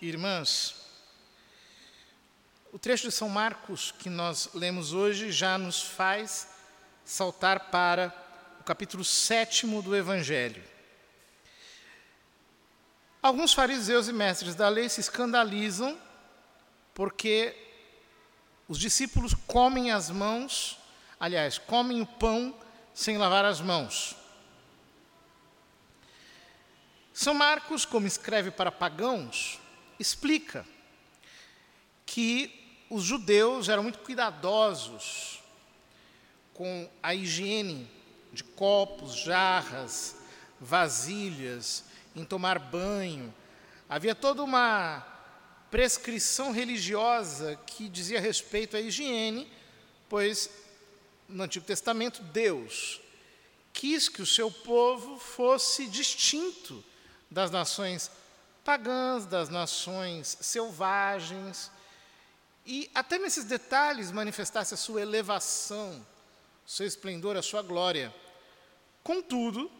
irmãs, o trecho de São Marcos que nós lemos hoje já nos faz saltar para o capítulo 7 do Evangelho. Alguns fariseus e mestres da lei se escandalizam porque os discípulos comem as mãos, aliás, comem o pão sem lavar as mãos. São Marcos, como escreve para pagãos, explica que os judeus eram muito cuidadosos com a higiene de copos, jarras, vasilhas, em tomar banho. Havia toda uma prescrição religiosa que dizia respeito à higiene, pois no Antigo Testamento Deus quis que o seu povo fosse distinto das nações pagãs, das nações selvagens, e até nesses detalhes manifestasse a sua elevação, seu esplendor, a sua glória. Contudo,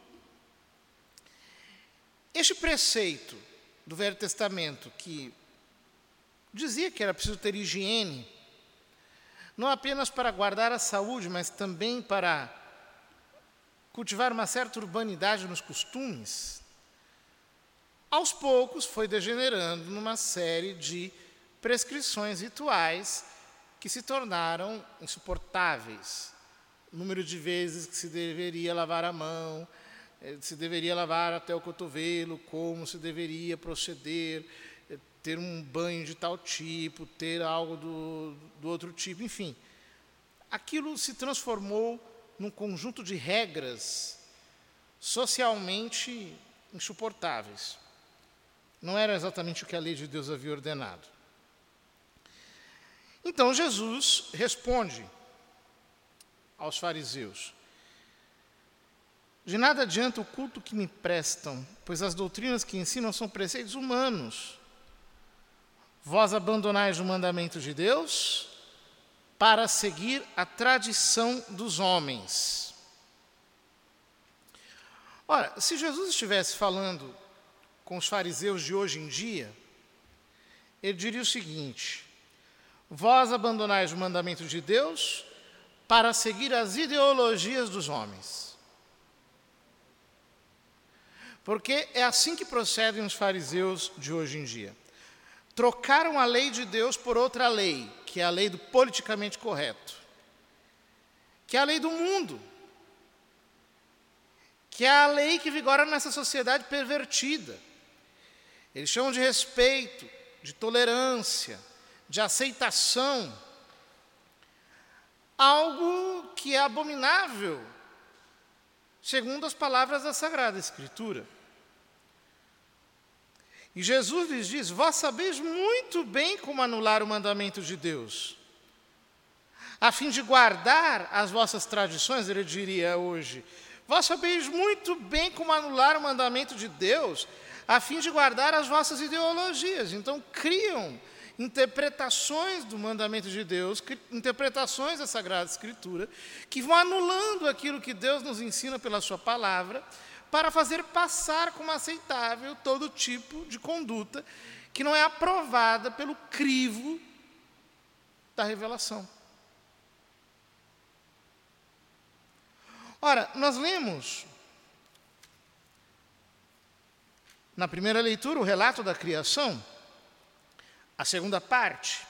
este preceito do Velho Testamento, que dizia que era preciso ter higiene, não apenas para guardar a saúde, mas também para cultivar uma certa urbanidade nos costumes, aos poucos foi degenerando numa série de prescrições rituais que se tornaram insuportáveis. O número de vezes que se deveria lavar a mão, eh, se deveria lavar até o cotovelo, como se deveria proceder, eh, ter um banho de tal tipo, ter algo do, do outro tipo, enfim. Aquilo se transformou num conjunto de regras socialmente insuportáveis. Não era exatamente o que a lei de Deus havia ordenado. Então Jesus responde aos fariseus: De nada adianta o culto que me prestam, pois as doutrinas que ensinam são preceitos humanos. Vós abandonais o mandamento de Deus para seguir a tradição dos homens. Ora, se Jesus estivesse falando com os fariseus de hoje em dia, ele diria o seguinte: Vós abandonais o mandamento de Deus para seguir as ideologias dos homens. Porque é assim que procedem os fariseus de hoje em dia. Trocaram a lei de Deus por outra lei, que é a lei do politicamente correto, que é a lei do mundo, que é a lei que vigora nessa sociedade pervertida. Eles chamam de respeito, de tolerância, de aceitação, algo que é abominável, segundo as palavras da Sagrada Escritura. E Jesus lhes diz: Vós sabeis muito bem como anular o mandamento de Deus, a fim de guardar as vossas tradições, ele diria hoje. Vós sabeis muito bem como anular o mandamento de Deus, a fim de guardar as vossas ideologias. Então, criam interpretações do mandamento de Deus, interpretações da Sagrada Escritura, que vão anulando aquilo que Deus nos ensina pela Sua palavra, para fazer passar como aceitável todo tipo de conduta que não é aprovada pelo crivo da revelação. Ora, nós lemos na primeira leitura, o relato da criação, a segunda parte,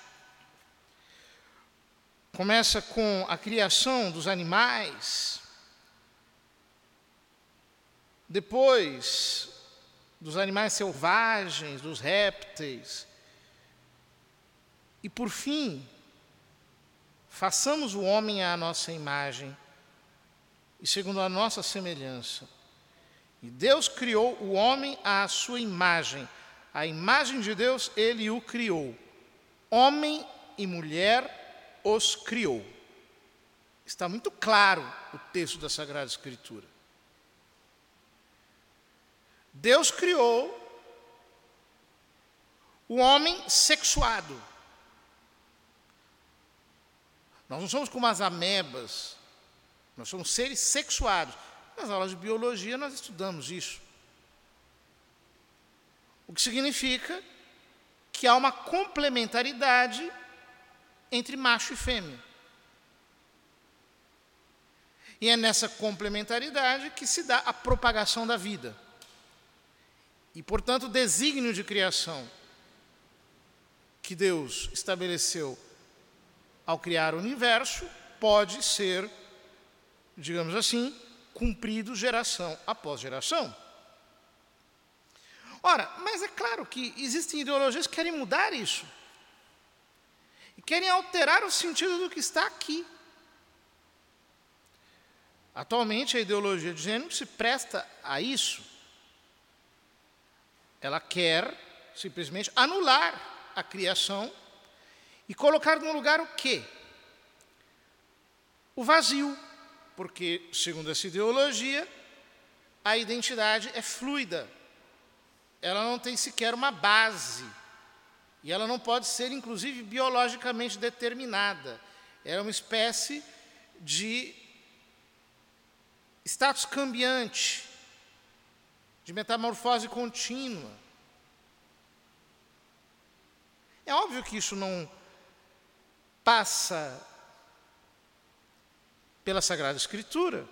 começa com a criação dos animais, depois dos animais selvagens, dos répteis, e por fim, façamos o homem à nossa imagem e segundo a nossa semelhança e Deus criou o homem à sua imagem. A imagem de Deus, ele o criou. Homem e mulher os criou. Está muito claro o texto da Sagrada Escritura. Deus criou o homem sexuado. Nós não somos como as amebas, nós somos seres sexuados. Nas aulas de biologia nós estudamos isso. O que significa que há uma complementaridade entre macho e fêmea. E é nessa complementaridade que se dá a propagação da vida. E, portanto, o desígnio de criação que Deus estabeleceu ao criar o universo pode ser, digamos assim, cumprido geração após geração. Ora, mas é claro que existem ideologias que querem mudar isso. E querem alterar o sentido do que está aqui. Atualmente, a ideologia de gênero se presta a isso. Ela quer simplesmente anular a criação e colocar no lugar o quê? O vazio, porque, segundo essa ideologia, a identidade é fluida. Ela não tem sequer uma base. E ela não pode ser, inclusive, biologicamente determinada. É uma espécie de status cambiante, de metamorfose contínua. É óbvio que isso não passa pela Sagrada Escritura,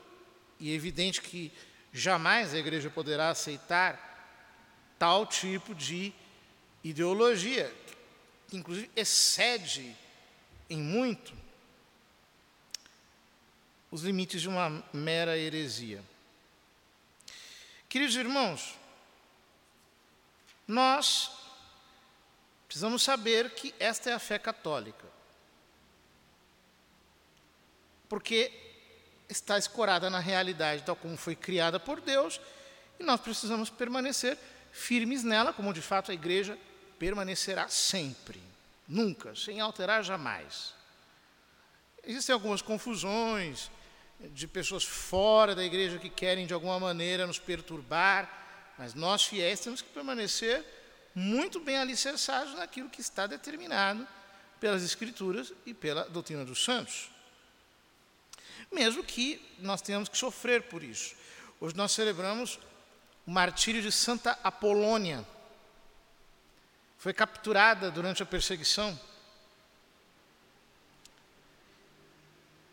e é evidente que jamais a igreja poderá aceitar tal tipo de ideologia, que inclusive excede em muito os limites de uma mera heresia. Queridos irmãos, nós precisamos saber que esta é a fé católica. Porque está escorada na realidade tal como foi criada por Deus, e nós precisamos permanecer firmes nela, como de fato a igreja permanecerá sempre, nunca, sem alterar jamais. Existem algumas confusões, de pessoas fora da igreja que querem de alguma maneira nos perturbar, mas nós fiéis temos que permanecer muito bem alicerçados naquilo que está determinado pelas Escrituras e pela doutrina dos santos. Mesmo que nós tenhamos que sofrer por isso. Hoje nós celebramos o martírio de Santa Apolônia. Foi capturada durante a perseguição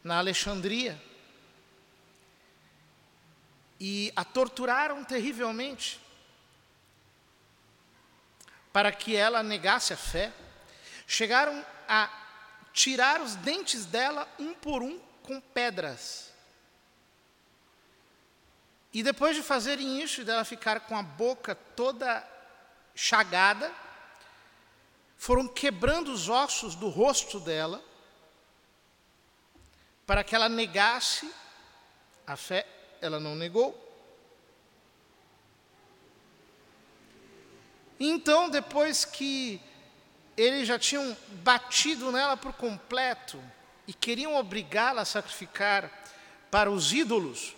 na Alexandria e a torturaram terrivelmente para que ela negasse a fé. Chegaram a tirar os dentes dela um por um com pedras. E depois de fazerem isso e dela ficar com a boca toda chagada, foram quebrando os ossos do rosto dela para que ela negasse a fé ela não negou. Então, depois que eles já tinham batido nela por completo e queriam obrigá-la a sacrificar para os ídolos,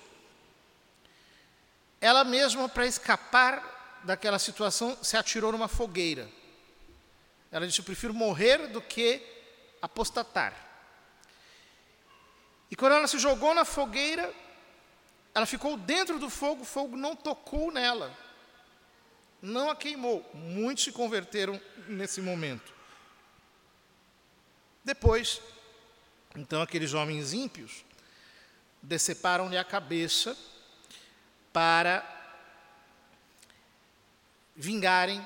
ela mesma, para escapar daquela situação, se atirou numa fogueira. Ela disse: Eu prefiro morrer do que apostatar. E quando ela se jogou na fogueira, ela ficou dentro do fogo, o fogo não tocou nela, não a queimou. Muitos se converteram nesse momento. Depois, então, aqueles homens ímpios deceparam-lhe a cabeça para vingarem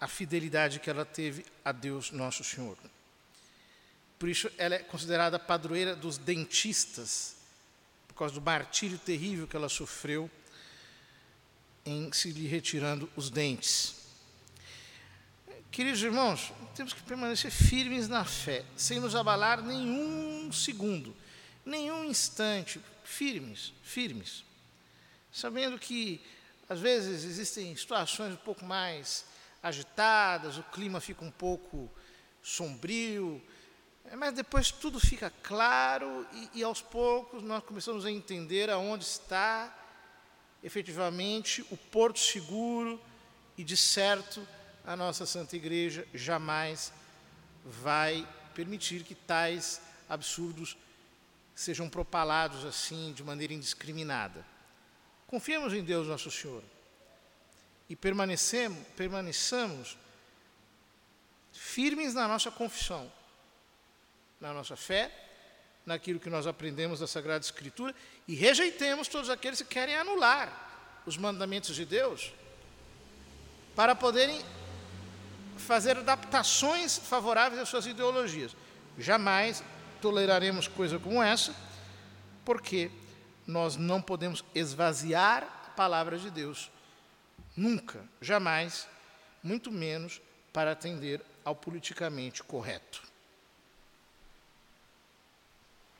a fidelidade que ela teve a Deus Nosso Senhor. Por isso, ela é considerada padroeira dos dentistas por causa do martírio terrível que ela sofreu em se lhe retirando os dentes. Queridos irmãos, temos que permanecer firmes na fé, sem nos abalar nenhum segundo, nenhum instante, firmes, firmes. Sabendo que, às vezes, existem situações um pouco mais agitadas, o clima fica um pouco sombrio, mas depois tudo fica claro e, e, aos poucos nós começamos a entender aonde está efetivamente o porto seguro e de certo a nossa Santa Igreja jamais vai permitir que tais absurdos sejam propalados assim de maneira indiscriminada. Confiemos em Deus nosso Senhor e permanecemos, permaneçamos firmes na nossa confissão, na nossa fé, naquilo que nós aprendemos da Sagrada Escritura e rejeitemos todos aqueles que querem anular os mandamentos de Deus para poderem fazer adaptações favoráveis às suas ideologias. Jamais toleraremos coisa como essa, porque nós não podemos esvaziar a palavra de Deus. Nunca, jamais, muito menos para atender ao politicamente correto.